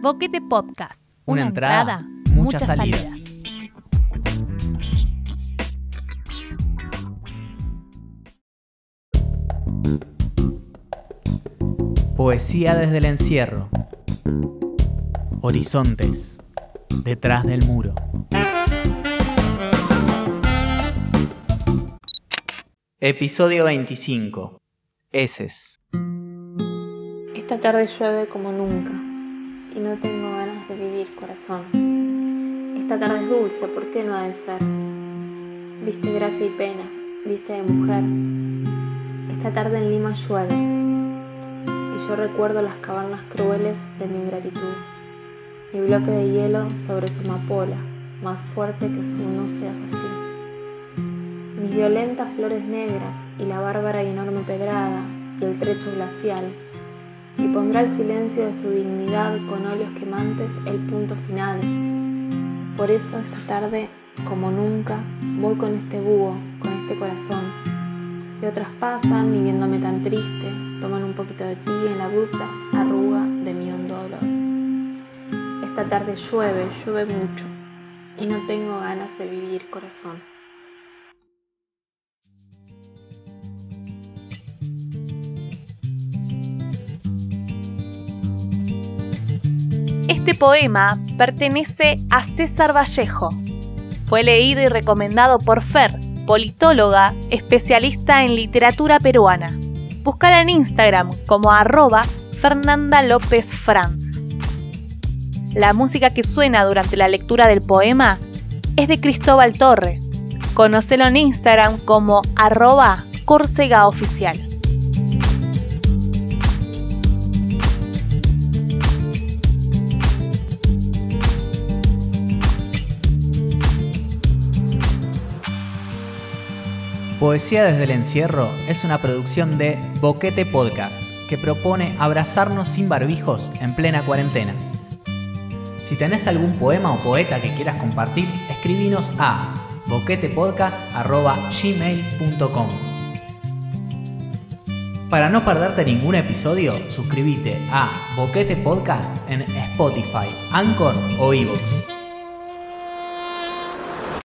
Boquete Podcast. Una entrada, muchas salidas. Poesía desde el encierro. Horizontes. Detrás del muro. Episodio 25. Eses. Esta tarde llueve como nunca y no tengo ganas de vivir, corazón. Esta tarde es dulce, ¿por qué no ha de ser? Viste gracia y pena, viste de mujer. Esta tarde en Lima llueve y yo recuerdo las cavernas crueles de mi ingratitud. Mi bloque de hielo sobre su amapola, más fuerte que su no seas así. Mis violentas flores negras y la bárbara y enorme pedrada y el trecho glacial y pondrá el silencio de su dignidad con óleos quemantes el punto final. Por eso esta tarde, como nunca, voy con este búho, con este corazón. Y otras pasan y viéndome tan triste, toman un poquito de ti en la abrupta arruga de mi hondo dolor. Esta tarde llueve, llueve mucho, y no tengo ganas de vivir, corazón. Este poema pertenece a César Vallejo. Fue leído y recomendado por Fer, politóloga, especialista en literatura peruana. Búscala en Instagram como arroba Fernanda López Franz. La música que suena durante la lectura del poema es de Cristóbal Torre. Conocelo en Instagram como arroba Córcega Oficial. Poesía desde el encierro es una producción de Boquete Podcast que propone abrazarnos sin barbijos en plena cuarentena. Si tenés algún poema o poeta que quieras compartir, escribinos a boquetepodcast.gmail.com Para no perderte ningún episodio, suscríbete a Boquete Podcast en Spotify, Anchor o Evox.